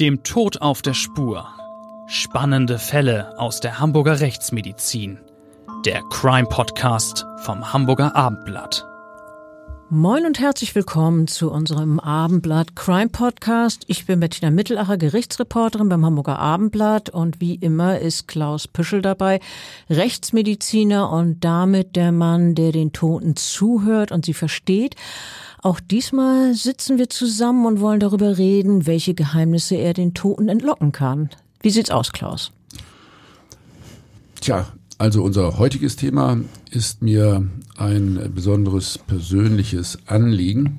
Dem Tod auf der Spur. Spannende Fälle aus der Hamburger Rechtsmedizin. Der Crime Podcast vom Hamburger Abendblatt. Moin und herzlich willkommen zu unserem Abendblatt Crime Podcast. Ich bin Bettina Mittelacher, Gerichtsreporterin beim Hamburger Abendblatt und wie immer ist Klaus Püschel dabei, Rechtsmediziner und damit der Mann, der den Toten zuhört und sie versteht. Auch diesmal sitzen wir zusammen und wollen darüber reden, welche Geheimnisse er den Toten entlocken kann. Wie sieht's aus, Klaus? Tja, also unser heutiges Thema ist mir ein besonderes persönliches Anliegen.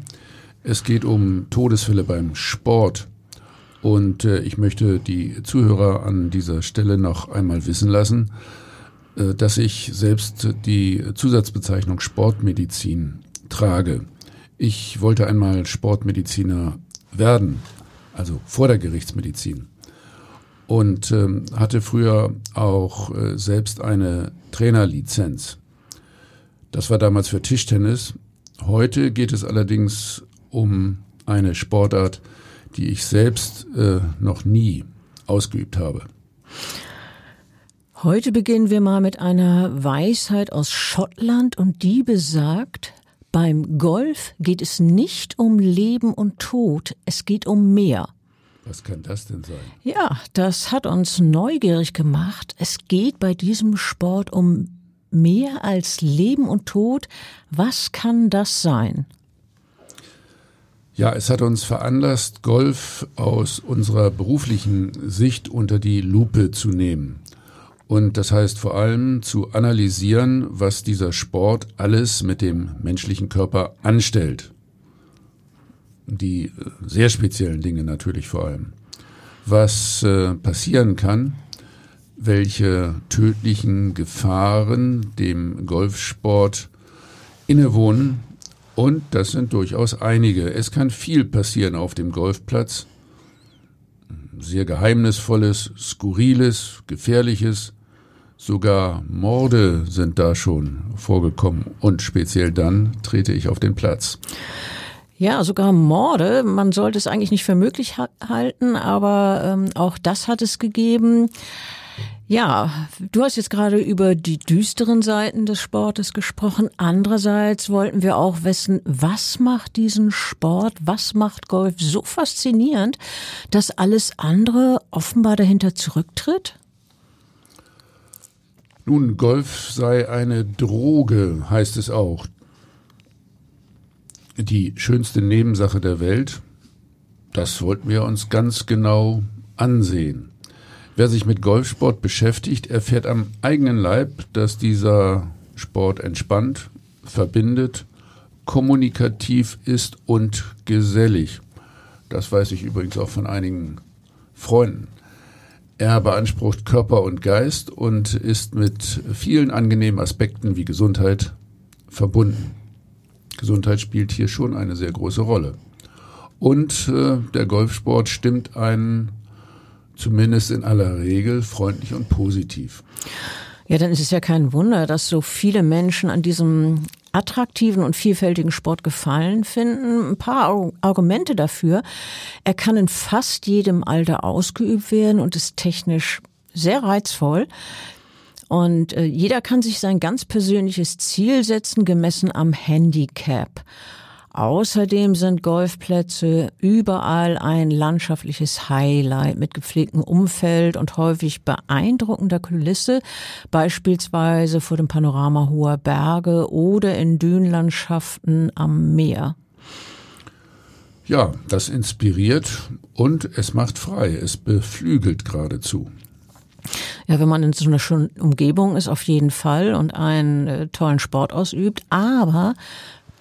Es geht um Todesfälle beim Sport. Und äh, ich möchte die Zuhörer an dieser Stelle noch einmal wissen lassen, äh, dass ich selbst die Zusatzbezeichnung Sportmedizin trage. Ich wollte einmal Sportmediziner werden, also vor der Gerichtsmedizin und ähm, hatte früher auch äh, selbst eine Trainerlizenz. Das war damals für Tischtennis. Heute geht es allerdings um eine Sportart, die ich selbst äh, noch nie ausgeübt habe. Heute beginnen wir mal mit einer Weisheit aus Schottland und die besagt, beim Golf geht es nicht um Leben und Tod, es geht um mehr. Was kann das denn sein? Ja, das hat uns neugierig gemacht. Es geht bei diesem Sport um mehr als Leben und Tod. Was kann das sein? Ja, es hat uns veranlasst, Golf aus unserer beruflichen Sicht unter die Lupe zu nehmen. Und das heißt vor allem zu analysieren, was dieser Sport alles mit dem menschlichen Körper anstellt die äh, sehr speziellen Dinge natürlich vor allem. Was äh, passieren kann, welche tödlichen Gefahren dem Golfsport innewohnen. Und das sind durchaus einige. Es kann viel passieren auf dem Golfplatz. Sehr geheimnisvolles, skurriles, gefährliches. Sogar Morde sind da schon vorgekommen. Und speziell dann trete ich auf den Platz. Ja, sogar Morde. Man sollte es eigentlich nicht für möglich halten, aber ähm, auch das hat es gegeben. Ja, du hast jetzt gerade über die düsteren Seiten des Sportes gesprochen. Andererseits wollten wir auch wissen, was macht diesen Sport, was macht Golf so faszinierend, dass alles andere offenbar dahinter zurücktritt? Nun, Golf sei eine Droge, heißt es auch die schönste Nebensache der Welt, das wollten wir uns ganz genau ansehen. Wer sich mit Golfsport beschäftigt, erfährt am eigenen Leib, dass dieser Sport entspannt, verbindet, kommunikativ ist und gesellig. Das weiß ich übrigens auch von einigen Freunden. Er beansprucht Körper und Geist und ist mit vielen angenehmen Aspekten wie Gesundheit verbunden. Gesundheit spielt hier schon eine sehr große Rolle. Und äh, der Golfsport stimmt einen zumindest in aller Regel freundlich und positiv. Ja, dann ist es ja kein Wunder, dass so viele Menschen an diesem attraktiven und vielfältigen Sport gefallen finden. Ein paar Argumente dafür. Er kann in fast jedem Alter ausgeübt werden und ist technisch sehr reizvoll. Und äh, jeder kann sich sein ganz persönliches Ziel setzen, gemessen am Handicap. Außerdem sind Golfplätze überall ein landschaftliches Highlight mit gepflegtem Umfeld und häufig beeindruckender Kulisse, beispielsweise vor dem Panorama hoher Berge oder in Dünenlandschaften am Meer. Ja, das inspiriert und es macht frei, es beflügelt geradezu. Ja, wenn man in so einer schönen Umgebung ist, auf jeden Fall und einen äh, tollen Sport ausübt. Aber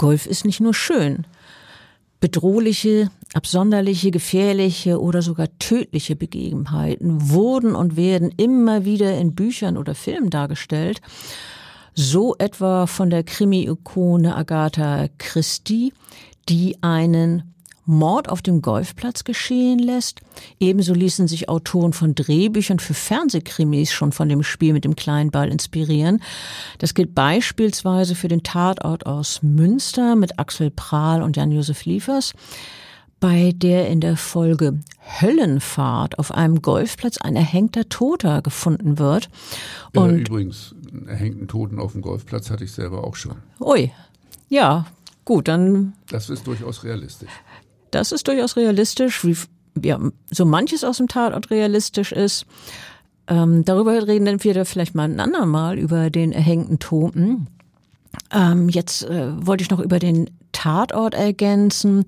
Golf ist nicht nur schön. Bedrohliche, absonderliche, gefährliche oder sogar tödliche Begebenheiten wurden und werden immer wieder in Büchern oder Filmen dargestellt. So etwa von der Krimi-Ikone Agatha Christie, die einen Mord auf dem Golfplatz geschehen lässt. Ebenso ließen sich Autoren von Drehbüchern für Fernsehkrimis schon von dem Spiel mit dem kleinen Ball inspirieren. Das gilt beispielsweise für den Tatort aus Münster mit Axel Prahl und Jan-Josef Liefers. bei der in der Folge Höllenfahrt auf einem Golfplatz ein erhängter Toter gefunden wird. Und äh, übrigens, einen erhängten Toten auf dem Golfplatz hatte ich selber auch schon. Ui, ja, gut, dann. Das ist durchaus realistisch. Das ist durchaus realistisch, wie ja, so manches aus dem Tatort realistisch ist. Ähm, darüber reden wir vielleicht mal ein andermal über den erhängten Toten. Ähm, jetzt äh, wollte ich noch über den Tatort ergänzen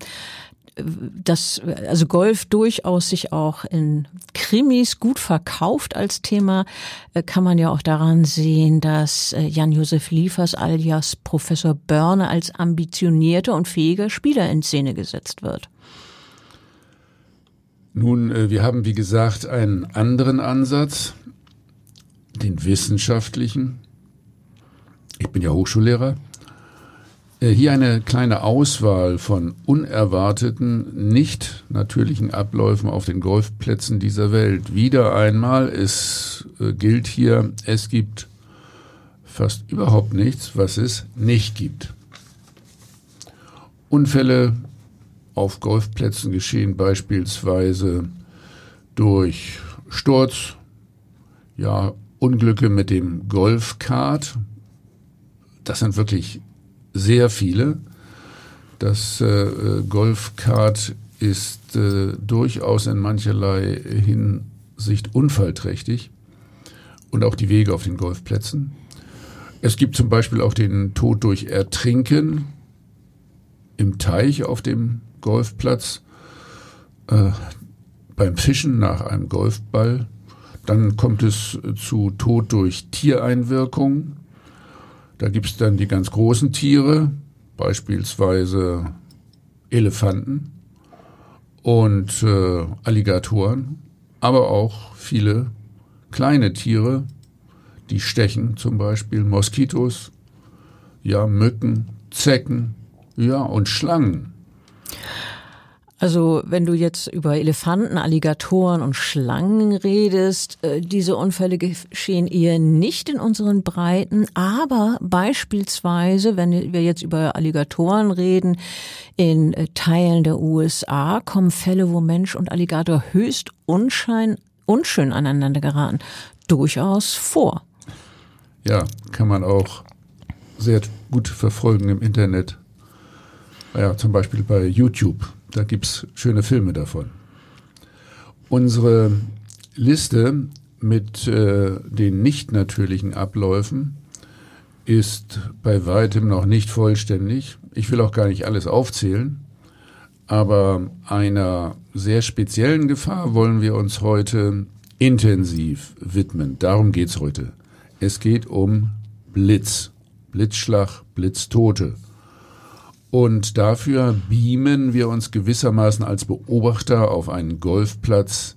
dass also Golf durchaus sich auch in Krimis gut verkauft als Thema, äh, kann man ja auch daran sehen, dass äh, Jan-Josef Liefers alias Professor Börne als ambitionierter und fähiger Spieler in Szene gesetzt wird. Nun, äh, wir haben wie gesagt einen anderen Ansatz, den wissenschaftlichen. Ich bin ja Hochschullehrer. Äh, hier eine kleine Auswahl von unerwarteten, nicht natürlichen Abläufen auf den Golfplätzen dieser Welt. Wieder einmal, es äh, gilt hier, es gibt fast überhaupt nichts, was es nicht gibt. Unfälle auf Golfplätzen geschehen beispielsweise durch Sturz, ja, Unglücke mit dem Golfkart. Das sind wirklich sehr viele. Das äh, Golfkart ist äh, durchaus in mancherlei Hinsicht unfallträchtig und auch die Wege auf den Golfplätzen. Es gibt zum Beispiel auch den Tod durch Ertrinken im Teich auf dem Golfplatz, äh, beim Fischen nach einem Golfball. Dann kommt es zu Tod durch Tiereinwirkung. Da gibt es dann die ganz großen Tiere, beispielsweise Elefanten und äh, Alligatoren, aber auch viele kleine Tiere, die stechen, zum Beispiel Moskitos, ja, Mücken, Zecken, ja, und Schlangen. Also wenn du jetzt über Elefanten, Alligatoren und Schlangen redest, äh, diese Unfälle geschehen eher nicht in unseren Breiten, aber beispielsweise, wenn wir jetzt über Alligatoren reden, in äh, Teilen der USA kommen Fälle, wo Mensch und Alligator höchst unschein, unschön aneinander geraten, durchaus vor. Ja, kann man auch sehr gut verfolgen im Internet. Ja, zum Beispiel bei YouTube da gibt's schöne Filme davon. Unsere Liste mit äh, den nicht natürlichen Abläufen ist bei weitem noch nicht vollständig. Ich will auch gar nicht alles aufzählen, aber einer sehr speziellen Gefahr wollen wir uns heute intensiv widmen. Darum geht's heute. Es geht um Blitz, Blitzschlag, Blitztote. Und dafür beamen wir uns gewissermaßen als Beobachter auf einen Golfplatz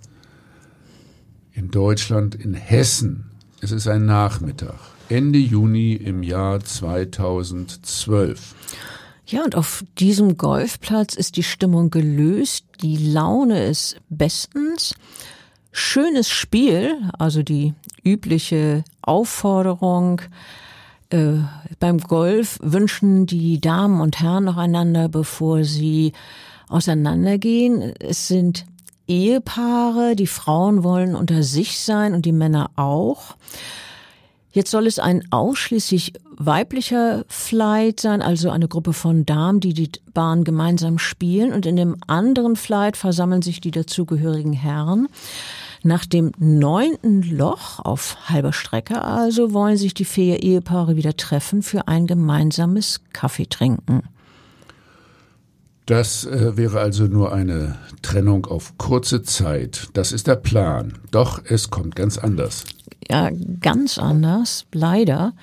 in Deutschland, in Hessen. Es ist ein Nachmittag, Ende Juni im Jahr 2012. Ja, und auf diesem Golfplatz ist die Stimmung gelöst, die Laune ist bestens. Schönes Spiel, also die übliche Aufforderung, äh, beim Golf wünschen die Damen und Herren noch einander, bevor sie auseinandergehen. Es sind Ehepaare, die Frauen wollen unter sich sein und die Männer auch. Jetzt soll es ein ausschließlich weiblicher Flight sein, also eine Gruppe von Damen, die die Bahn gemeinsam spielen und in dem anderen Flight versammeln sich die dazugehörigen Herren. Nach dem neunten Loch auf halber Strecke also wollen sich die vier Ehepaare wieder treffen für ein gemeinsames Kaffee trinken. Das äh, wäre also nur eine Trennung auf kurze Zeit. Das ist der Plan. Doch es kommt ganz anders. Ja, ganz anders, leider.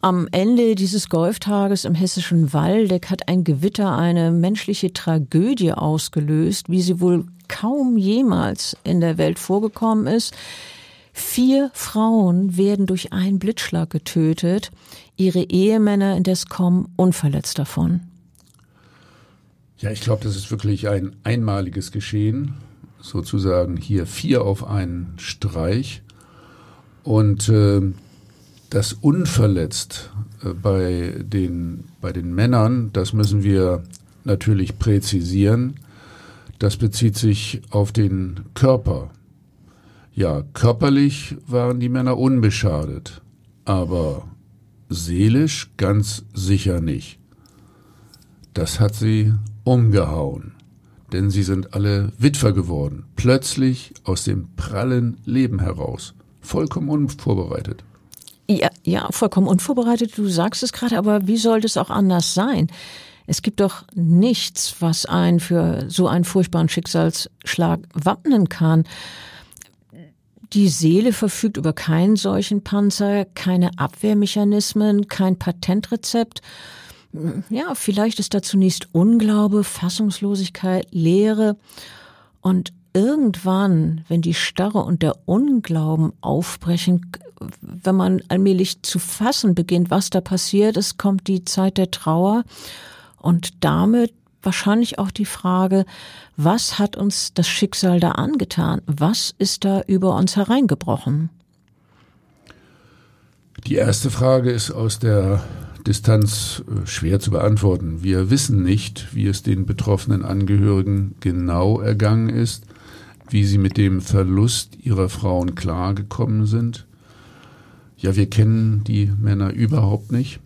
Am Ende dieses Golftages im hessischen Waldeck hat ein Gewitter eine menschliche Tragödie ausgelöst, wie sie wohl kaum jemals in der Welt vorgekommen ist. Vier Frauen werden durch einen Blitzschlag getötet, ihre Ehemänner indes kommen unverletzt davon. Ja, ich glaube, das ist wirklich ein einmaliges Geschehen, sozusagen hier vier auf einen Streich. Und äh, das unverletzt äh, bei, den, bei den Männern, das müssen wir natürlich präzisieren. Das bezieht sich auf den Körper. Ja, körperlich waren die Männer unbeschadet, aber seelisch ganz sicher nicht. Das hat sie umgehauen, denn sie sind alle Witwer geworden, plötzlich aus dem prallen Leben heraus, vollkommen unvorbereitet. Ja, ja, vollkommen unvorbereitet, du sagst es gerade, aber wie sollte es auch anders sein? Es gibt doch nichts, was einen für so einen furchtbaren Schicksalsschlag wappnen kann. Die Seele verfügt über keinen solchen Panzer, keine Abwehrmechanismen, kein Patentrezept. Ja, vielleicht ist da zunächst Unglaube, Fassungslosigkeit, Leere. Und irgendwann, wenn die Starre und der Unglauben aufbrechen, wenn man allmählich zu fassen beginnt, was da passiert ist, kommt die Zeit der Trauer und damit wahrscheinlich auch die Frage, was hat uns das Schicksal da angetan? Was ist da über uns hereingebrochen? Die erste Frage ist aus der Distanz äh, schwer zu beantworten. Wir wissen nicht, wie es den betroffenen Angehörigen genau ergangen ist, wie sie mit dem Verlust ihrer Frauen klargekommen sind. Ja, wir kennen die Männer überhaupt nicht.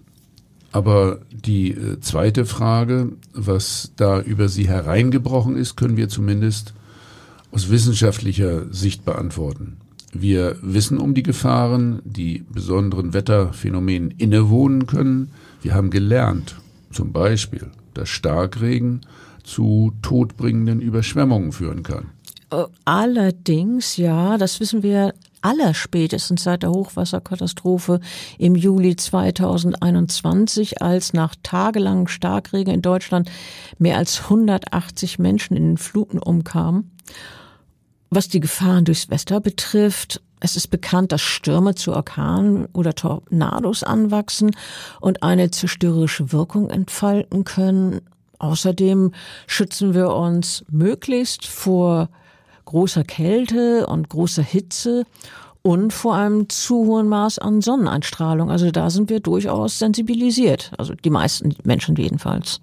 Aber die äh, zweite Frage, was da über sie hereingebrochen ist, können wir zumindest aus wissenschaftlicher Sicht beantworten. Wir wissen um die Gefahren, die besonderen Wetterphänomenen innewohnen können. Wir haben gelernt, zum Beispiel, dass Starkregen zu todbringenden Überschwemmungen führen kann. Allerdings, ja, das wissen wir allerspätestens seit der Hochwasserkatastrophe im Juli 2021, als nach tagelangen Starkregen in Deutschland mehr als 180 Menschen in den Fluten umkamen. Was die Gefahren durchs Wetter betrifft, es ist bekannt, dass Stürme zu Orkanen oder Tornados anwachsen und eine zerstörerische Wirkung entfalten können. Außerdem schützen wir uns möglichst vor großer Kälte und großer Hitze und vor einem zu hohen Maß an Sonneneinstrahlung. Also da sind wir durchaus sensibilisiert. Also die meisten Menschen jedenfalls.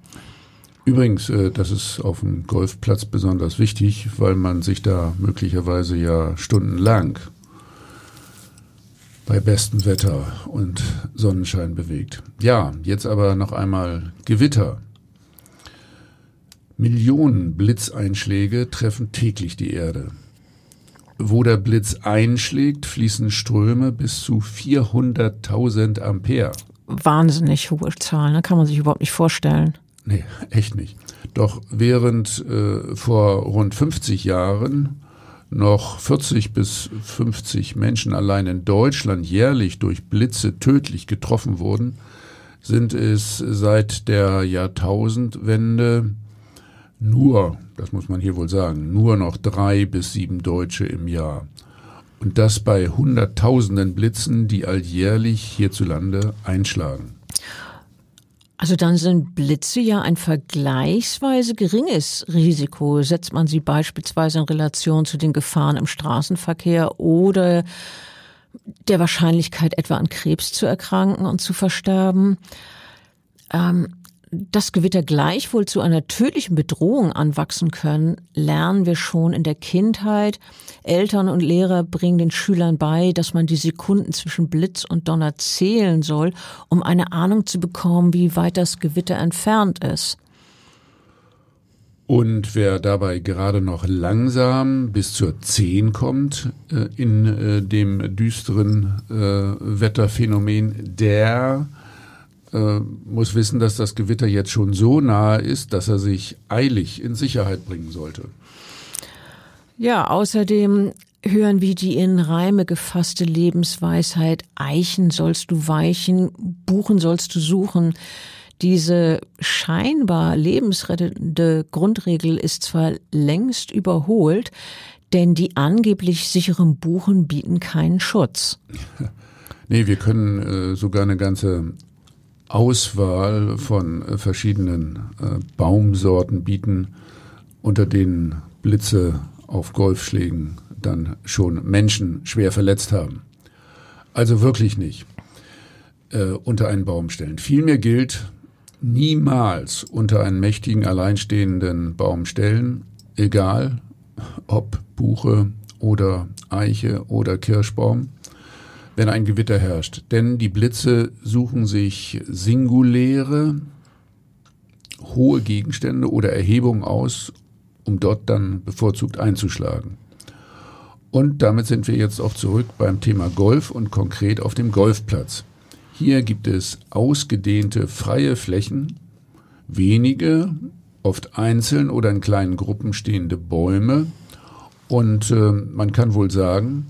Übrigens, äh, das ist auf dem Golfplatz besonders wichtig, weil man sich da möglicherweise ja stundenlang bei bestem Wetter und Sonnenschein bewegt. Ja, jetzt aber noch einmal Gewitter. Millionen Blitzeinschläge treffen täglich die Erde. Wo der Blitz einschlägt, fließen Ströme bis zu 400.000 Ampere. Wahnsinnig hohe Zahlen, ne? kann man sich überhaupt nicht vorstellen. Nee, echt nicht. Doch während äh, vor rund 50 Jahren noch 40 bis 50 Menschen allein in Deutschland jährlich durch Blitze tödlich getroffen wurden, sind es seit der Jahrtausendwende nur, das muss man hier wohl sagen, nur noch drei bis sieben Deutsche im Jahr. Und das bei Hunderttausenden Blitzen, die alljährlich hierzulande einschlagen. Also dann sind Blitze ja ein vergleichsweise geringes Risiko. Setzt man sie beispielsweise in Relation zu den Gefahren im Straßenverkehr oder der Wahrscheinlichkeit, etwa an Krebs zu erkranken und zu versterben. Ähm, dass Gewitter gleichwohl zu einer tödlichen Bedrohung anwachsen können, lernen wir schon in der Kindheit. Eltern und Lehrer bringen den Schülern bei, dass man die Sekunden zwischen Blitz und Donner zählen soll, um eine Ahnung zu bekommen, wie weit das Gewitter entfernt ist. Und wer dabei gerade noch langsam bis zur 10 kommt äh, in äh, dem düsteren äh, Wetterphänomen, der äh, muss wissen, dass das Gewitter jetzt schon so nahe ist, dass er sich eilig in Sicherheit bringen sollte. Ja, außerdem hören wir die in Reime gefasste Lebensweisheit, Eichen sollst du weichen, Buchen sollst du suchen. Diese scheinbar lebensrettende Grundregel ist zwar längst überholt, denn die angeblich sicheren Buchen bieten keinen Schutz. Nee, wir können äh, sogar eine ganze Auswahl von äh, verschiedenen äh, Baumsorten bieten, unter denen Blitze auf Golfschlägen dann schon Menschen schwer verletzt haben. Also wirklich nicht äh, unter einen Baum stellen. Vielmehr gilt, niemals unter einen mächtigen alleinstehenden Baum stellen, egal ob Buche oder Eiche oder Kirschbaum, wenn ein Gewitter herrscht. Denn die Blitze suchen sich singuläre, hohe Gegenstände oder Erhebungen aus, um dort dann bevorzugt einzuschlagen. Und damit sind wir jetzt auch zurück beim Thema Golf und konkret auf dem Golfplatz. Hier gibt es ausgedehnte freie Flächen, wenige, oft einzeln oder in kleinen Gruppen stehende Bäume. Und äh, man kann wohl sagen,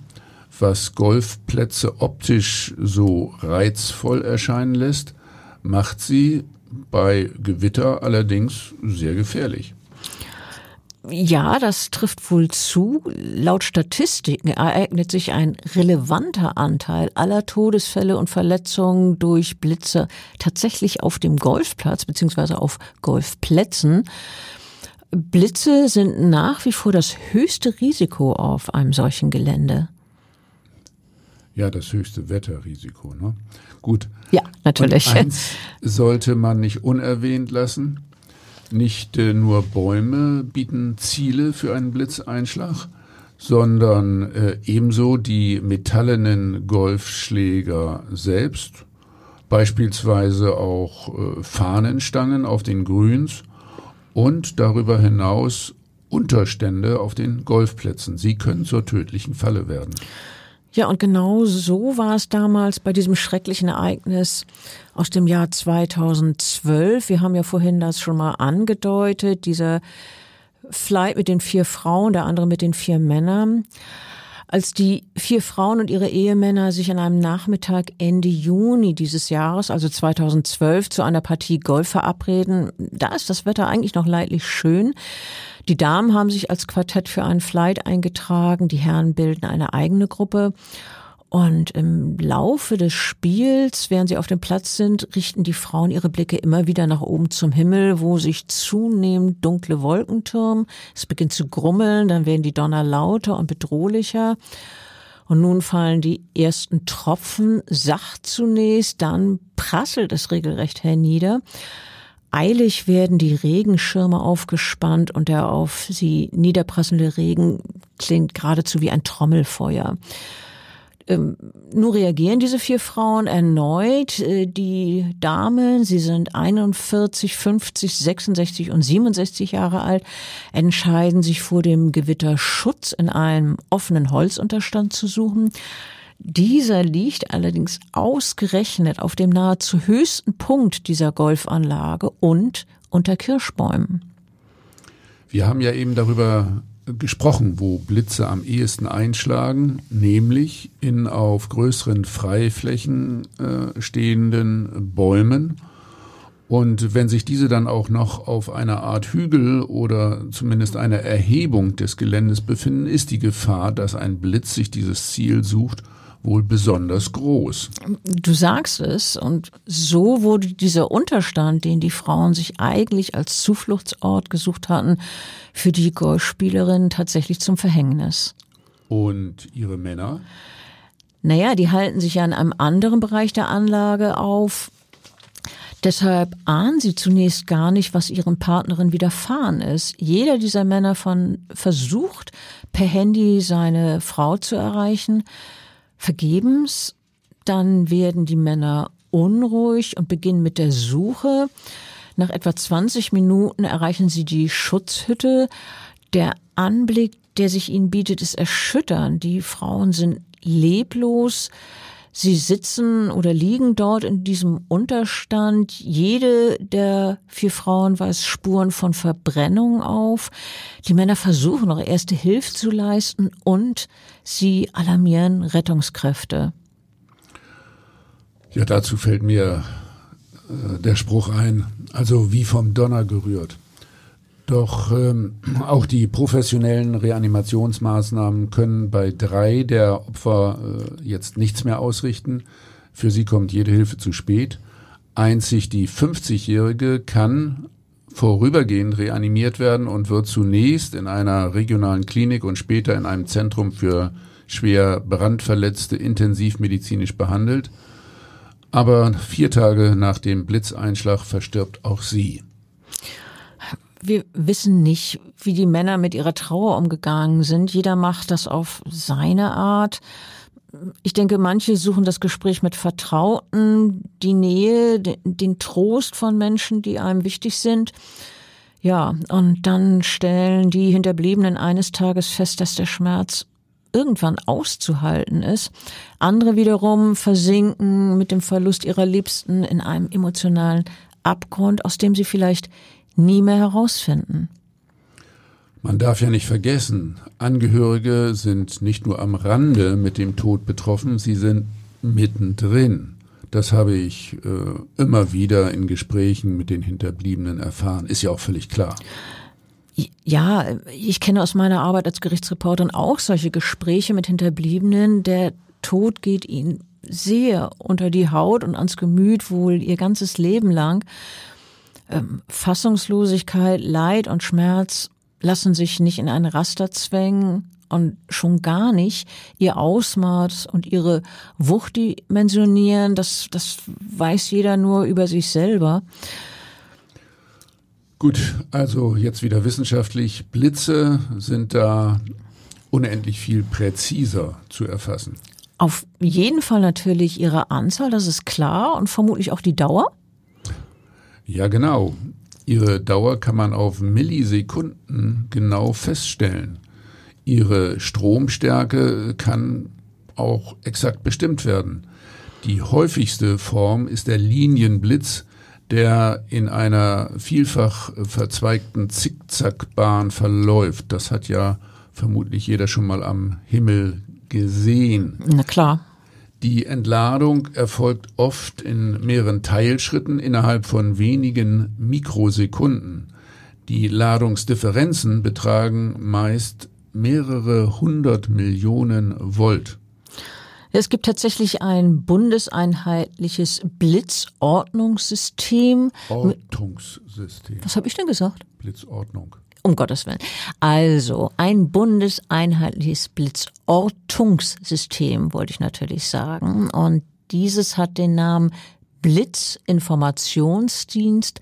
was Golfplätze optisch so reizvoll erscheinen lässt, macht sie bei Gewitter allerdings sehr gefährlich. Ja, das trifft wohl zu. Laut Statistiken ereignet sich ein relevanter Anteil aller Todesfälle und Verletzungen durch Blitze tatsächlich auf dem Golfplatz beziehungsweise auf Golfplätzen. Blitze sind nach wie vor das höchste Risiko auf einem solchen Gelände. Ja, das höchste Wetterrisiko. Ne? Gut. Ja, natürlich. Und eins sollte man nicht unerwähnt lassen. Nicht äh, nur Bäume bieten Ziele für einen Blitzeinschlag, sondern äh, ebenso die metallenen Golfschläger selbst, beispielsweise auch äh, Fahnenstangen auf den Grüns und darüber hinaus Unterstände auf den Golfplätzen. Sie können zur tödlichen Falle werden. Ja, und genau so war es damals bei diesem schrecklichen Ereignis aus dem Jahr 2012. Wir haben ja vorhin das schon mal angedeutet, dieser Flight mit den vier Frauen, der andere mit den vier Männern. Als die vier Frauen und ihre Ehemänner sich an einem Nachmittag Ende Juni dieses Jahres, also 2012, zu einer Partie Golf verabreden, da ist das Wetter eigentlich noch leidlich schön. Die Damen haben sich als Quartett für einen Flight eingetragen, die Herren bilden eine eigene Gruppe. Und im Laufe des Spiels, während sie auf dem Platz sind, richten die Frauen ihre Blicke immer wieder nach oben zum Himmel, wo sich zunehmend dunkle Wolken türmen. Es beginnt zu grummeln, dann werden die Donner lauter und bedrohlicher. Und nun fallen die ersten Tropfen sacht zunächst, dann prasselt es regelrecht hernieder. Eilig werden die Regenschirme aufgespannt und der auf sie niederprasselnde Regen klingt geradezu wie ein Trommelfeuer. Ähm, nur reagieren diese vier Frauen erneut. Äh, die Damen, sie sind 41, 50, 66 und 67 Jahre alt, entscheiden sich vor dem Gewitter Schutz in einem offenen Holzunterstand zu suchen. Dieser liegt allerdings ausgerechnet auf dem nahezu höchsten Punkt dieser Golfanlage und unter Kirschbäumen. Wir haben ja eben darüber gesprochen, wo Blitze am ehesten einschlagen, nämlich in auf größeren Freiflächen äh, stehenden Bäumen. Und wenn sich diese dann auch noch auf einer Art Hügel oder zumindest einer Erhebung des Geländes befinden, ist die Gefahr, dass ein Blitz sich dieses Ziel sucht wohl besonders groß. Du sagst es, und so wurde dieser Unterstand, den die Frauen sich eigentlich als Zufluchtsort gesucht hatten, für die Golfspielerinnen tatsächlich zum Verhängnis. Und ihre Männer? Naja, die halten sich ja in einem anderen Bereich der Anlage auf. Deshalb ahnen sie zunächst gar nicht, was ihren Partnerin widerfahren ist. Jeder dieser Männer von versucht, per Handy seine Frau zu erreichen vergebens. Dann werden die Männer unruhig und beginnen mit der Suche. Nach etwa 20 Minuten erreichen sie die Schutzhütte. Der Anblick, der sich ihnen bietet, ist erschütternd. Die Frauen sind leblos. Sie sitzen oder liegen dort in diesem Unterstand. Jede der vier Frauen weist Spuren von Verbrennung auf. Die Männer versuchen noch erste Hilfe zu leisten und sie alarmieren Rettungskräfte. Ja, dazu fällt mir äh, der Spruch ein, also wie vom Donner gerührt. Doch ähm, auch die professionellen Reanimationsmaßnahmen können bei drei der Opfer äh, jetzt nichts mehr ausrichten. Für sie kommt jede Hilfe zu spät. Einzig die 50-Jährige kann vorübergehend reanimiert werden und wird zunächst in einer regionalen Klinik und später in einem Zentrum für schwer brandverletzte intensivmedizinisch behandelt. Aber vier Tage nach dem Blitzeinschlag verstirbt auch sie. Wir wissen nicht, wie die Männer mit ihrer Trauer umgegangen sind. Jeder macht das auf seine Art. Ich denke, manche suchen das Gespräch mit Vertrauten, die Nähe, den Trost von Menschen, die einem wichtig sind. Ja, und dann stellen die Hinterbliebenen eines Tages fest, dass der Schmerz irgendwann auszuhalten ist. Andere wiederum versinken mit dem Verlust ihrer Liebsten in einem emotionalen Abgrund, aus dem sie vielleicht nie mehr herausfinden. Man darf ja nicht vergessen, Angehörige sind nicht nur am Rande mit dem Tod betroffen, sie sind mittendrin. Das habe ich äh, immer wieder in Gesprächen mit den Hinterbliebenen erfahren. Ist ja auch völlig klar. Ja, ich kenne aus meiner Arbeit als Gerichtsreporterin auch solche Gespräche mit Hinterbliebenen. Der Tod geht ihnen sehr unter die Haut und ans Gemüt wohl ihr ganzes Leben lang. Ähm, Fassungslosigkeit, Leid und Schmerz lassen sich nicht in ein Raster zwängen und schon gar nicht ihr Ausmaß und ihre Wucht dimensionieren. Das, das weiß jeder nur über sich selber. Gut, also jetzt wieder wissenschaftlich. Blitze sind da unendlich viel präziser zu erfassen. Auf jeden Fall natürlich ihre Anzahl, das ist klar, und vermutlich auch die Dauer. Ja, genau. Ihre Dauer kann man auf Millisekunden genau feststellen. Ihre Stromstärke kann auch exakt bestimmt werden. Die häufigste Form ist der Linienblitz, der in einer vielfach verzweigten Zickzackbahn verläuft. Das hat ja vermutlich jeder schon mal am Himmel gesehen. Na klar. Die Entladung erfolgt oft in mehreren Teilschritten innerhalb von wenigen Mikrosekunden. Die Ladungsdifferenzen betragen meist mehrere hundert Millionen Volt. Es gibt tatsächlich ein bundeseinheitliches Blitzordnungssystem. Ortungssystem. Was habe ich denn gesagt? Blitzordnung. Um Gottes Willen. Also ein bundeseinheitliches Blitzortungssystem, wollte ich natürlich sagen. Und dieses hat den Namen Blitzinformationsdienst,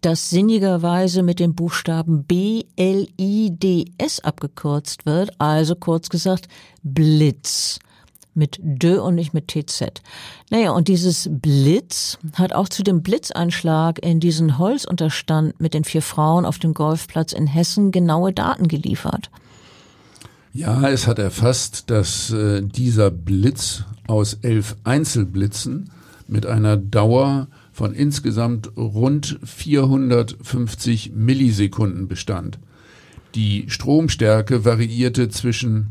das sinnigerweise mit dem Buchstaben BLIDS abgekürzt wird, also kurz gesagt Blitz mit D und nicht mit TZ. Naja, und dieses Blitz hat auch zu dem Blitzeinschlag in diesen Holzunterstand mit den vier Frauen auf dem Golfplatz in Hessen genaue Daten geliefert. Ja, es hat erfasst, dass äh, dieser Blitz aus elf Einzelblitzen mit einer Dauer von insgesamt rund 450 Millisekunden bestand. Die Stromstärke variierte zwischen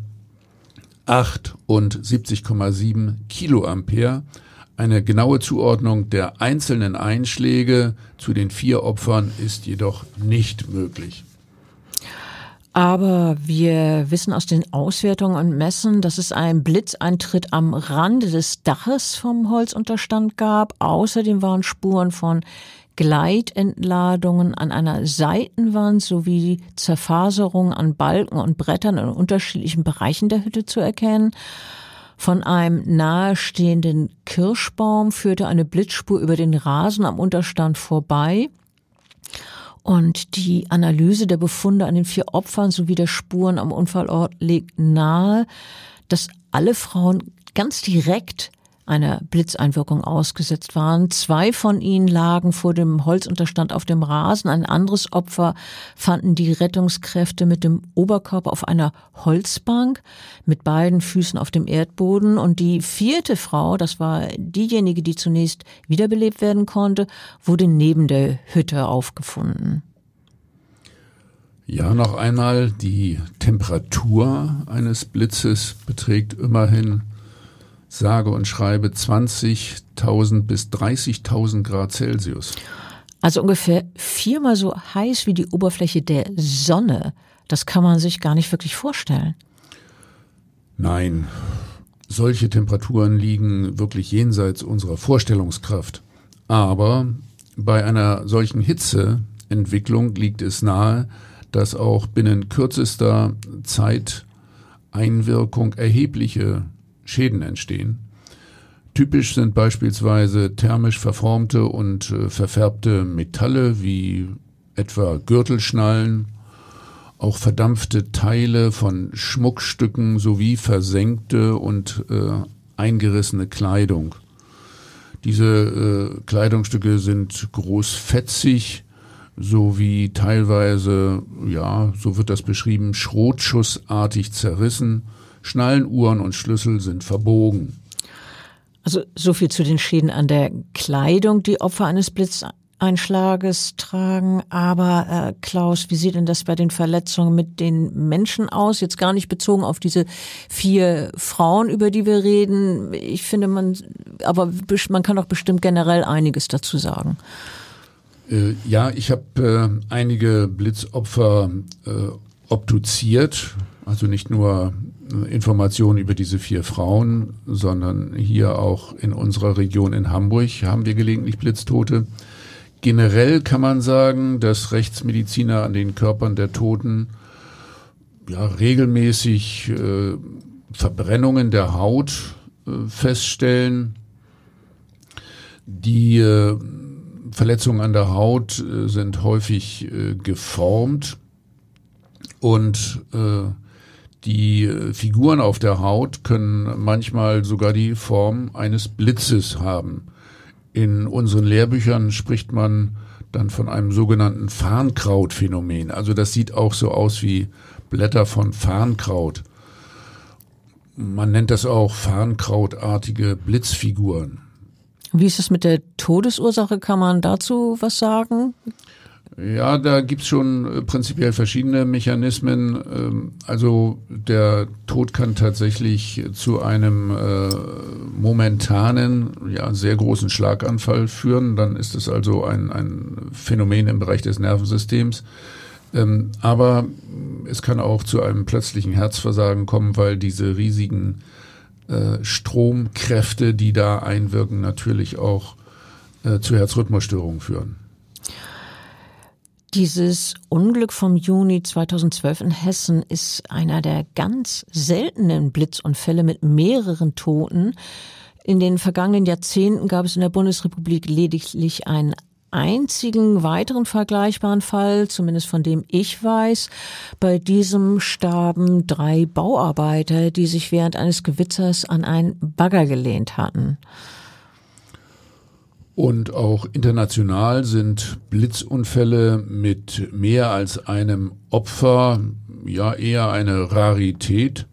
8 und 70,7 Kiloampere. Eine genaue Zuordnung der einzelnen Einschläge zu den vier Opfern ist jedoch nicht möglich. Aber wir wissen aus den Auswertungen und Messen, dass es einen Blitzeintritt am Rande des Daches vom Holzunterstand gab. Außerdem waren Spuren von Gleitentladungen an einer Seitenwand sowie Zerfaserungen an Balken und Brettern in unterschiedlichen Bereichen der Hütte zu erkennen. Von einem nahestehenden Kirschbaum führte eine Blitzspur über den Rasen am Unterstand vorbei. Und die Analyse der Befunde an den vier Opfern sowie der Spuren am Unfallort legt nahe, dass alle Frauen ganz direkt einer Blitzeinwirkung ausgesetzt waren. Zwei von ihnen lagen vor dem Holzunterstand auf dem Rasen. Ein anderes Opfer fanden die Rettungskräfte mit dem Oberkörper auf einer Holzbank, mit beiden Füßen auf dem Erdboden. Und die vierte Frau, das war diejenige, die zunächst wiederbelebt werden konnte, wurde neben der Hütte aufgefunden. Ja, noch einmal, die Temperatur eines Blitzes beträgt immerhin sage und schreibe 20.000 bis 30.000 Grad Celsius. Also ungefähr viermal so heiß wie die Oberfläche der Sonne. Das kann man sich gar nicht wirklich vorstellen. Nein, solche Temperaturen liegen wirklich jenseits unserer Vorstellungskraft. Aber bei einer solchen Hitzeentwicklung liegt es nahe, dass auch binnen kürzester Zeit Einwirkung erhebliche Schäden entstehen. Typisch sind beispielsweise thermisch verformte und äh, verfärbte Metalle wie etwa Gürtelschnallen, auch verdampfte Teile von Schmuckstücken sowie versenkte und äh, eingerissene Kleidung. Diese äh, Kleidungsstücke sind großfetzig, sowie teilweise, ja, so wird das beschrieben, schrotschussartig zerrissen. Schnallenuhren und Schlüssel sind verbogen. Also so viel zu den Schäden an der Kleidung, die Opfer eines Blitzeinschlages tragen. Aber äh, Klaus, wie sieht denn das bei den Verletzungen mit den Menschen aus? Jetzt gar nicht bezogen auf diese vier Frauen, über die wir reden. Ich finde man, aber man kann doch bestimmt generell einiges dazu sagen. Äh, ja, ich habe äh, einige Blitzopfer äh, obduziert, also nicht nur Informationen über diese vier Frauen, sondern hier auch in unserer Region in Hamburg haben wir gelegentlich Blitztote. Generell kann man sagen, dass Rechtsmediziner an den Körpern der Toten ja, regelmäßig äh, Verbrennungen der Haut äh, feststellen. Die äh, Verletzungen an der Haut äh, sind häufig äh, geformt und äh, die äh, Figuren auf der Haut können manchmal sogar die Form eines Blitzes haben. In unseren Lehrbüchern spricht man dann von einem sogenannten Farnkrautphänomen. Also das sieht auch so aus wie Blätter von Farnkraut. Man nennt das auch Farnkrautartige Blitzfiguren. Wie ist es mit der Todesursache? Kann man dazu was sagen? Ja, da gibt's schon äh, prinzipiell verschiedene Mechanismen. Ähm, also der Tod kann tatsächlich zu einem äh, momentanen, ja, sehr großen Schlaganfall führen. Dann ist es also ein, ein Phänomen im Bereich des Nervensystems. Ähm, aber es kann auch zu einem plötzlichen Herzversagen kommen, weil diese riesigen äh, Stromkräfte, die da einwirken, natürlich auch zu Herzrhythmusstörungen führen. Dieses Unglück vom Juni 2012 in Hessen ist einer der ganz seltenen Blitzunfälle mit mehreren Toten. In den vergangenen Jahrzehnten gab es in der Bundesrepublik lediglich einen einzigen weiteren vergleichbaren Fall, zumindest von dem ich weiß. Bei diesem starben drei Bauarbeiter, die sich während eines Gewitters an einen Bagger gelehnt hatten. Und auch international sind Blitzunfälle mit mehr als einem Opfer ja eher eine Rarität.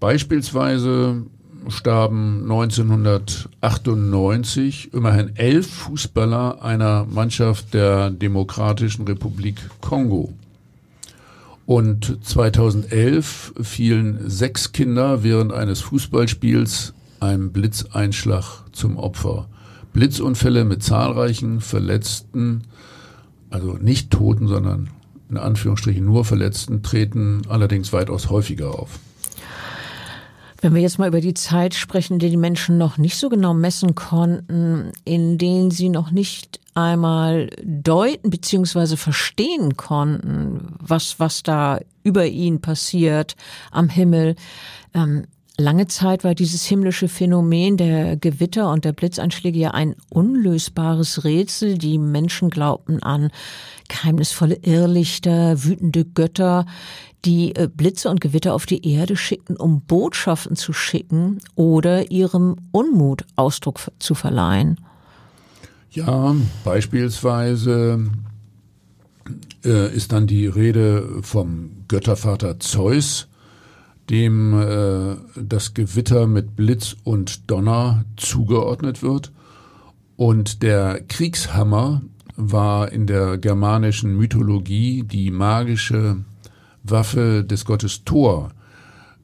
Beispielsweise starben 1998 immerhin elf Fußballer einer Mannschaft der Demokratischen Republik Kongo. Und 2011 fielen sechs Kinder während eines Fußballspiels einem Blitzeinschlag zum Opfer. Blitzunfälle mit zahlreichen Verletzten, also nicht Toten, sondern in Anführungsstrichen nur Verletzten, treten allerdings weitaus häufiger auf. Wenn wir jetzt mal über die Zeit sprechen, die die Menschen noch nicht so genau messen konnten, in denen sie noch nicht einmal deuten beziehungsweise verstehen konnten, was, was da über ihn passiert am Himmel. Ähm, Lange Zeit war dieses himmlische Phänomen der Gewitter und der Blitzeinschläge ja ein unlösbares Rätsel. Die Menschen glaubten an geheimnisvolle Irrlichter, wütende Götter, die äh, Blitze und Gewitter auf die Erde schickten, um Botschaften zu schicken oder ihrem Unmut Ausdruck zu verleihen. Ja, beispielsweise äh, ist dann die Rede vom Göttervater Zeus, dem äh, das Gewitter mit Blitz und Donner zugeordnet wird. Und der Kriegshammer war in der germanischen Mythologie die magische Waffe des Gottes Thor,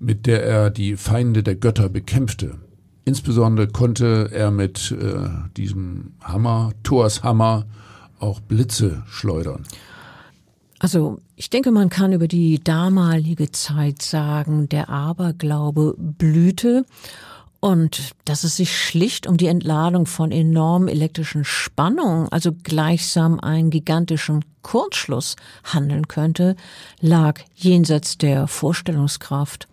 mit der er die Feinde der Götter bekämpfte. Insbesondere konnte er mit äh, diesem Hammer, Thors Hammer, auch Blitze schleudern. Also ich denke, man kann über die damalige Zeit sagen, der Aberglaube blühte und dass es sich schlicht um die Entladung von enormen elektrischen Spannungen, also gleichsam einen gigantischen Kurzschluss handeln könnte, lag jenseits der Vorstellungskraft.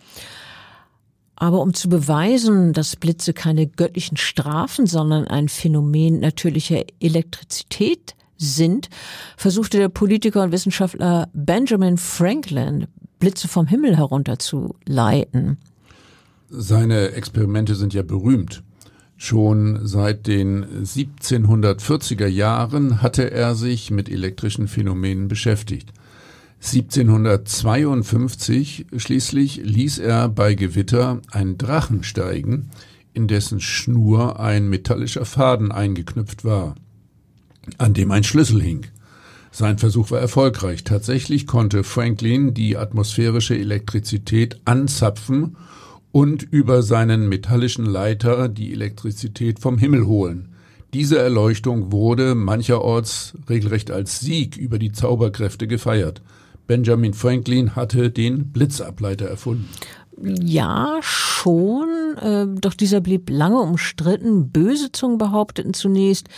Aber um zu beweisen, dass Blitze keine göttlichen Strafen, sondern ein Phänomen natürlicher Elektrizität sind, versuchte der Politiker und Wissenschaftler Benjamin Franklin Blitze vom Himmel herunter zu leiten. Seine Experimente sind ja berühmt. Schon seit den 1740er Jahren hatte er sich mit elektrischen Phänomenen beschäftigt. 1752 schließlich ließ er bei Gewitter einen Drachen steigen, in dessen Schnur ein metallischer Faden eingeknüpft war, an dem ein Schlüssel hing. Sein Versuch war erfolgreich. Tatsächlich konnte Franklin die atmosphärische Elektrizität anzapfen und über seinen metallischen Leiter die Elektrizität vom Himmel holen. Diese Erleuchtung wurde mancherorts regelrecht als Sieg über die Zauberkräfte gefeiert. Benjamin Franklin hatte den Blitzableiter erfunden. Ja, schon, äh, doch dieser blieb lange umstritten. Böse Zungen behaupteten zunächst,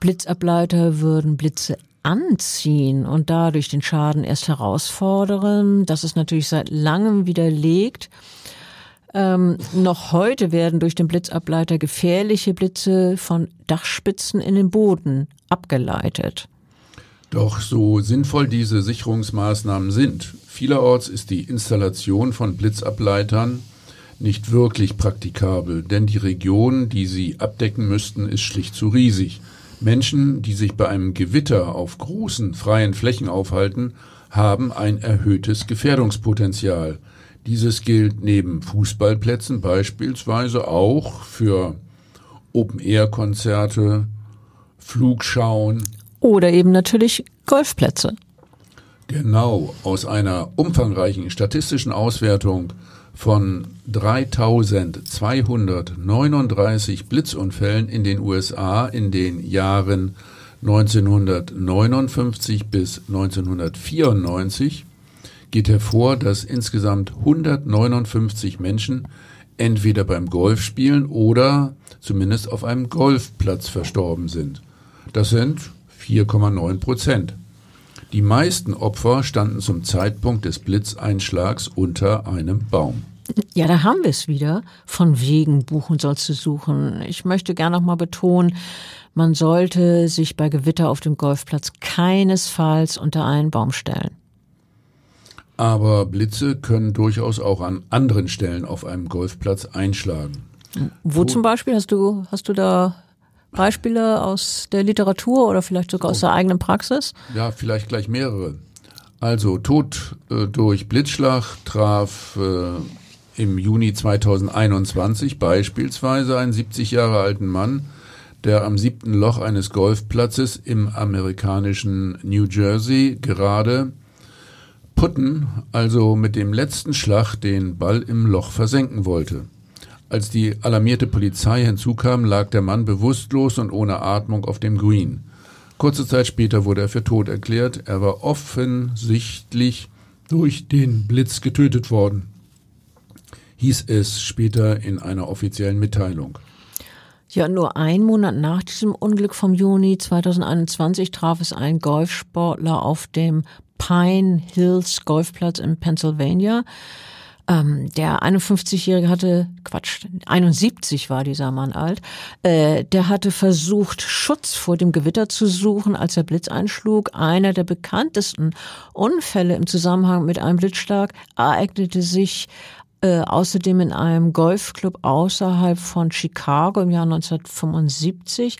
Blitzableiter würden Blitze anziehen und dadurch den Schaden erst herausfordern. Das ist natürlich seit langem widerlegt. Ähm, noch heute werden durch den Blitzableiter gefährliche Blitze von Dachspitzen in den Boden abgeleitet. Doch so sinnvoll diese Sicherungsmaßnahmen sind, vielerorts ist die Installation von Blitzableitern nicht wirklich praktikabel, denn die Region, die sie abdecken müssten, ist schlicht zu riesig. Menschen, die sich bei einem Gewitter auf großen freien Flächen aufhalten, haben ein erhöhtes Gefährdungspotenzial. Dieses gilt neben Fußballplätzen beispielsweise auch für Open-Air-Konzerte, Flugschauen. Oder eben natürlich Golfplätze. Genau, aus einer umfangreichen statistischen Auswertung von 3239 Blitzunfällen in den USA in den Jahren 1959 bis 1994 geht hervor, dass insgesamt 159 Menschen entweder beim Golfspielen oder zumindest auf einem Golfplatz verstorben sind. Das sind 4,9 Prozent. Die meisten Opfer standen zum Zeitpunkt des Blitzeinschlags unter einem Baum. Ja, da haben wir es wieder. Von wegen buchen sollst du suchen. Ich möchte gerne noch mal betonen, man sollte sich bei Gewitter auf dem Golfplatz keinesfalls unter einen Baum stellen. Aber Blitze können durchaus auch an anderen Stellen auf einem Golfplatz einschlagen. Wo, Wo zum Beispiel? Hast du, hast du da Beispiele aus der Literatur oder vielleicht sogar aus der eigenen Praxis? Ja, vielleicht gleich mehrere. Also Tod äh, durch Blitzschlag traf äh, im Juni 2021 beispielsweise einen 70 Jahre alten Mann, der am siebten Loch eines Golfplatzes im amerikanischen New Jersey gerade putten, also mit dem letzten Schlag den Ball im Loch versenken wollte. Als die alarmierte Polizei hinzukam, lag der Mann bewusstlos und ohne Atmung auf dem Green. Kurze Zeit später wurde er für tot erklärt. Er war offensichtlich durch den Blitz getötet worden, hieß es später in einer offiziellen Mitteilung. Ja, nur ein Monat nach diesem Unglück vom Juni 2021 traf es einen Golfsportler auf dem Pine Hills Golfplatz in Pennsylvania. Ähm, der 51-Jährige hatte, Quatsch, 71 war dieser Mann alt, äh, der hatte versucht, Schutz vor dem Gewitter zu suchen, als der Blitz einschlug. Einer der bekanntesten Unfälle im Zusammenhang mit einem Blitzschlag ereignete sich äh, außerdem in einem Golfclub außerhalb von Chicago im Jahr 1975.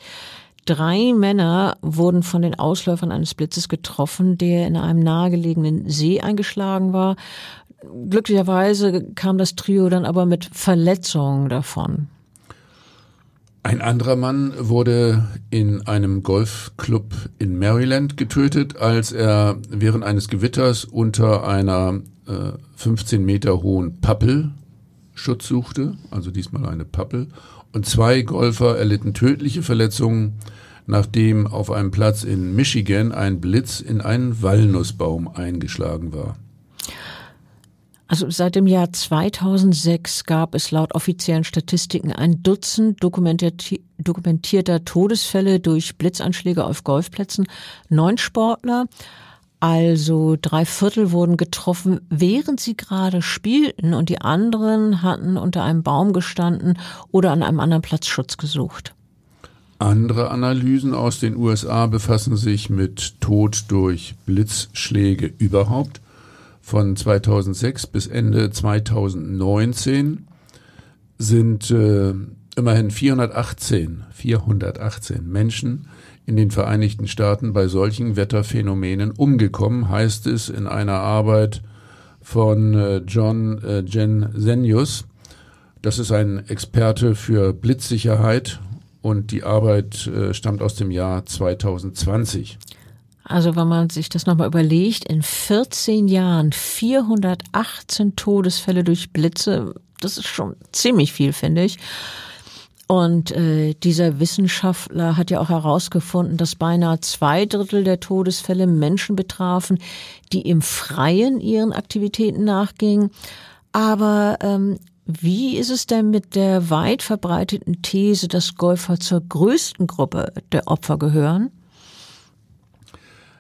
Drei Männer wurden von den Ausläufern eines Blitzes getroffen, der in einem nahegelegenen See eingeschlagen war. Glücklicherweise kam das Trio dann aber mit Verletzungen davon. Ein anderer Mann wurde in einem Golfclub in Maryland getötet, als er während eines Gewitters unter einer äh, 15 Meter hohen Pappel Schutz suchte, also diesmal eine Pappel, und zwei Golfer erlitten tödliche Verletzungen, nachdem auf einem Platz in Michigan ein Blitz in einen Walnussbaum eingeschlagen war. Also seit dem Jahr 2006 gab es laut offiziellen Statistiken ein Dutzend dokumentierter Todesfälle durch Blitzanschläge auf Golfplätzen. Neun Sportler, also drei Viertel wurden getroffen, während sie gerade spielten und die anderen hatten unter einem Baum gestanden oder an einem anderen Platz Schutz gesucht. Andere Analysen aus den USA befassen sich mit Tod durch Blitzschläge überhaupt. Von 2006 bis Ende 2019 sind äh, immerhin 418, 418 Menschen in den Vereinigten Staaten bei solchen Wetterphänomenen umgekommen, heißt es in einer Arbeit von äh, John äh, Jensenius. Das ist ein Experte für Blitzsicherheit und die Arbeit äh, stammt aus dem Jahr 2020. Also wenn man sich das nochmal überlegt, in 14 Jahren 418 Todesfälle durch Blitze, das ist schon ziemlich viel, finde ich. Und äh, dieser Wissenschaftler hat ja auch herausgefunden, dass beinahe zwei Drittel der Todesfälle Menschen betrafen, die im Freien ihren Aktivitäten nachgingen. Aber ähm, wie ist es denn mit der weit verbreiteten These, dass Golfer zur größten Gruppe der Opfer gehören?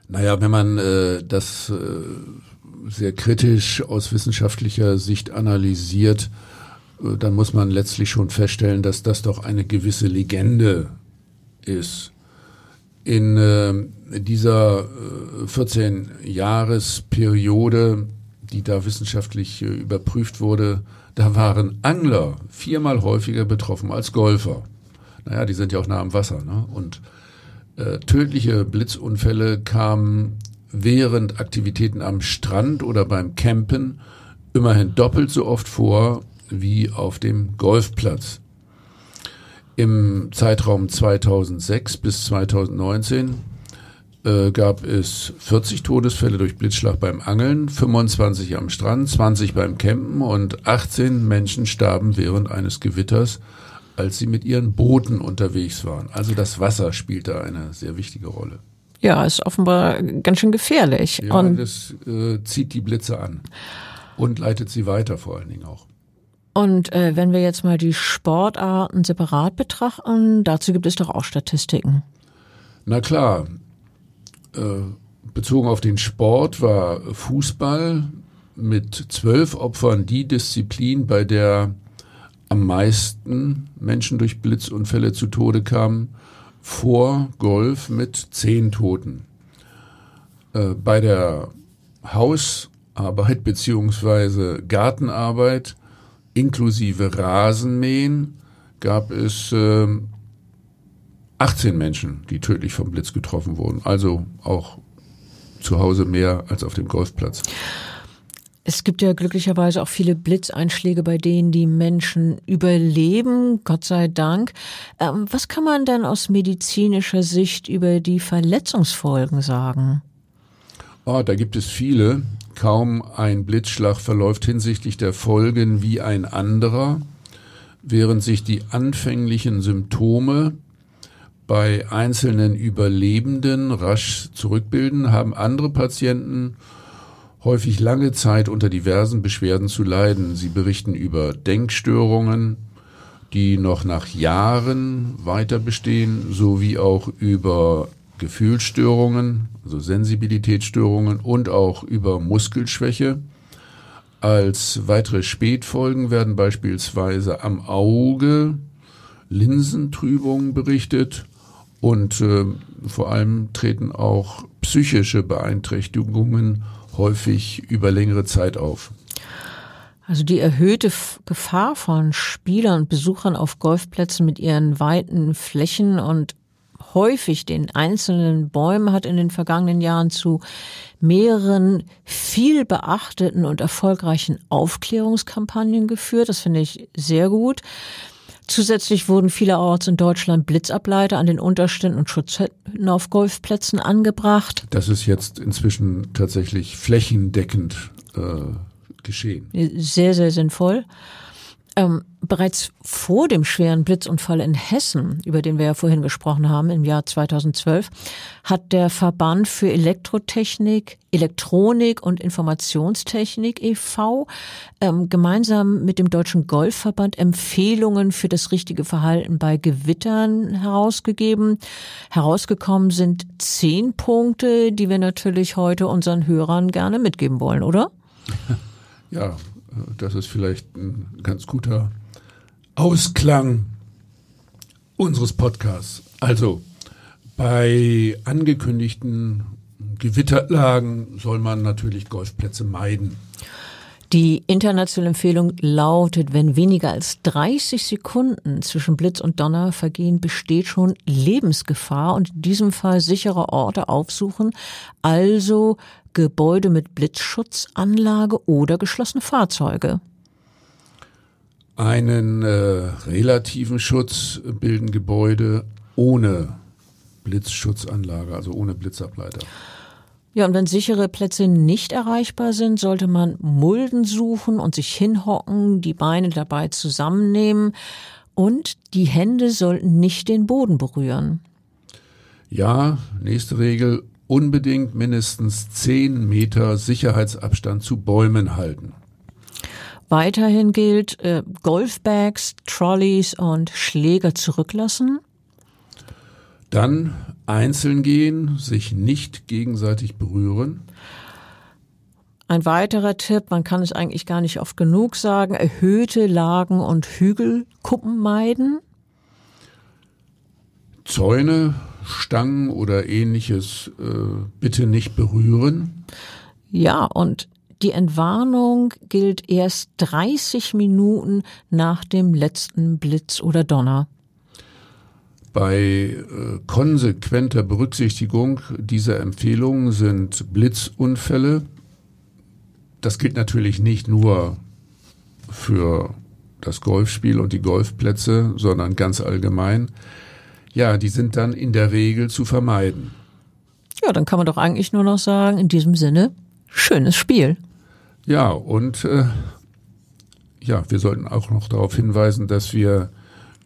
Naja, wenn man äh, das äh, sehr kritisch aus wissenschaftlicher Sicht analysiert, dann muss man letztlich schon feststellen, dass das doch eine gewisse Legende ist. In äh, dieser äh, 14-Jahres-Periode, die da wissenschaftlich äh, überprüft wurde, da waren Angler viermal häufiger betroffen als Golfer. Naja, die sind ja auch nah am Wasser. Ne? Und äh, tödliche Blitzunfälle kamen während Aktivitäten am Strand oder beim Campen immerhin doppelt so oft vor wie auf dem Golfplatz. Im Zeitraum 2006 bis 2019 äh, gab es 40 Todesfälle durch Blitzschlag beim Angeln, 25 am Strand, 20 beim Campen und 18 Menschen starben während eines Gewitters, als sie mit ihren Booten unterwegs waren. Also das Wasser spielt da eine sehr wichtige Rolle. Ja, ist offenbar ganz schön gefährlich. Ja, und das äh, zieht die Blitze an und leitet sie weiter vor allen Dingen auch. Und äh, wenn wir jetzt mal die Sportarten separat betrachten, dazu gibt es doch auch Statistiken. Na klar, äh, bezogen auf den Sport war Fußball mit zwölf Opfern die Disziplin, bei der am meisten Menschen durch Blitzunfälle zu Tode kamen, vor Golf mit zehn Toten. Äh, bei der Hausarbeit beziehungsweise Gartenarbeit inklusive Rasenmähen gab es äh, 18 Menschen, die tödlich vom Blitz getroffen wurden. Also auch zu Hause mehr als auf dem Golfplatz. Es gibt ja glücklicherweise auch viele Blitzeinschläge, bei denen die Menschen überleben, Gott sei Dank. Ähm, was kann man denn aus medizinischer Sicht über die Verletzungsfolgen sagen? Oh, da gibt es viele. Kaum ein Blitzschlag verläuft hinsichtlich der Folgen wie ein anderer, während sich die anfänglichen Symptome bei einzelnen Überlebenden rasch zurückbilden, haben andere Patienten häufig lange Zeit unter diversen Beschwerden zu leiden. Sie berichten über Denkstörungen, die noch nach Jahren weiter bestehen, sowie auch über Gefühlsstörungen, also Sensibilitätsstörungen und auch über Muskelschwäche. Als weitere Spätfolgen werden beispielsweise am Auge Linsentrübungen berichtet und äh, vor allem treten auch psychische Beeinträchtigungen häufig über längere Zeit auf. Also die erhöhte Gefahr von Spielern und Besuchern auf Golfplätzen mit ihren weiten Flächen und häufig den einzelnen Bäumen hat in den vergangenen Jahren zu mehreren viel beachteten und erfolgreichen Aufklärungskampagnen geführt. Das finde ich sehr gut. Zusätzlich wurden vielerorts in Deutschland Blitzableiter an den Unterständen und Schutzhütten auf Golfplätzen angebracht. Das ist jetzt inzwischen tatsächlich flächendeckend äh, geschehen. Sehr, sehr sinnvoll. Ähm, bereits vor dem schweren Blitzunfall in Hessen, über den wir ja vorhin gesprochen haben, im Jahr 2012, hat der Verband für Elektrotechnik, Elektronik und Informationstechnik e.V. Ähm, gemeinsam mit dem Deutschen Golfverband Empfehlungen für das richtige Verhalten bei Gewittern herausgegeben. Herausgekommen sind zehn Punkte, die wir natürlich heute unseren Hörern gerne mitgeben wollen, oder? Ja, das ist vielleicht ein ganz guter Ausklang unseres Podcasts. Also bei angekündigten Gewitterlagen soll man natürlich Golfplätze meiden. Die internationale Empfehlung lautet, wenn weniger als 30 Sekunden zwischen Blitz und Donner vergehen, besteht schon Lebensgefahr und in diesem Fall sichere Orte aufsuchen, also Gebäude mit Blitzschutzanlage oder geschlossene Fahrzeuge. Einen äh, relativen Schutz bilden Gebäude ohne Blitzschutzanlage, also ohne Blitzableiter. Ja, und wenn sichere Plätze nicht erreichbar sind, sollte man Mulden suchen und sich hinhocken, die Beine dabei zusammennehmen und die Hände sollten nicht den Boden berühren. Ja, nächste Regel, unbedingt mindestens 10 Meter Sicherheitsabstand zu Bäumen halten. Weiterhin gilt, äh, Golfbags, Trolleys und Schläger zurücklassen. Dann einzeln gehen, sich nicht gegenseitig berühren. Ein weiterer Tipp, man kann es eigentlich gar nicht oft genug sagen, erhöhte Lagen und Hügelkuppen meiden. Zäune, Stangen oder ähnliches äh, bitte nicht berühren. Ja, und die Entwarnung gilt erst 30 Minuten nach dem letzten Blitz oder Donner. Bei äh, konsequenter Berücksichtigung dieser Empfehlungen sind Blitzunfälle, das gilt natürlich nicht nur für das Golfspiel und die Golfplätze, sondern ganz allgemein, ja, die sind dann in der Regel zu vermeiden. Ja, dann kann man doch eigentlich nur noch sagen, in diesem Sinne, schönes Spiel. Ja, und äh, ja, wir sollten auch noch darauf hinweisen, dass wir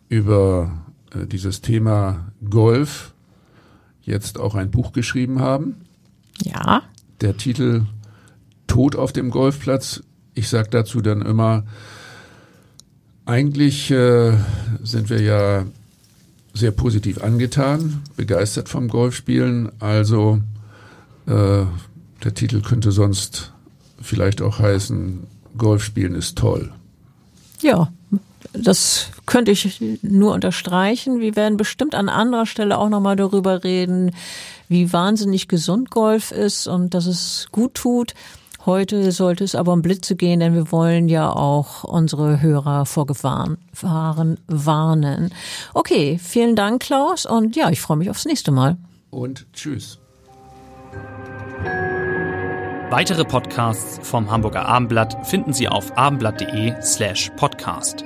über dieses Thema Golf jetzt auch ein Buch geschrieben haben. Ja. Der Titel Tod auf dem Golfplatz. Ich sage dazu dann immer, eigentlich äh, sind wir ja sehr positiv angetan, begeistert vom Golfspielen. Also äh, der Titel könnte sonst vielleicht auch heißen, Golfspielen ist toll. Ja, das könnte ich nur unterstreichen. Wir werden bestimmt an anderer Stelle auch nochmal darüber reden, wie wahnsinnig gesund Golf ist und dass es gut tut. Heute sollte es aber um Blitze gehen, denn wir wollen ja auch unsere Hörer vor Gefahren warnen. Okay, vielen Dank, Klaus. Und ja, ich freue mich aufs nächste Mal. Und tschüss. Weitere Podcasts vom Hamburger Abendblatt finden Sie auf abendblatt.de slash podcast.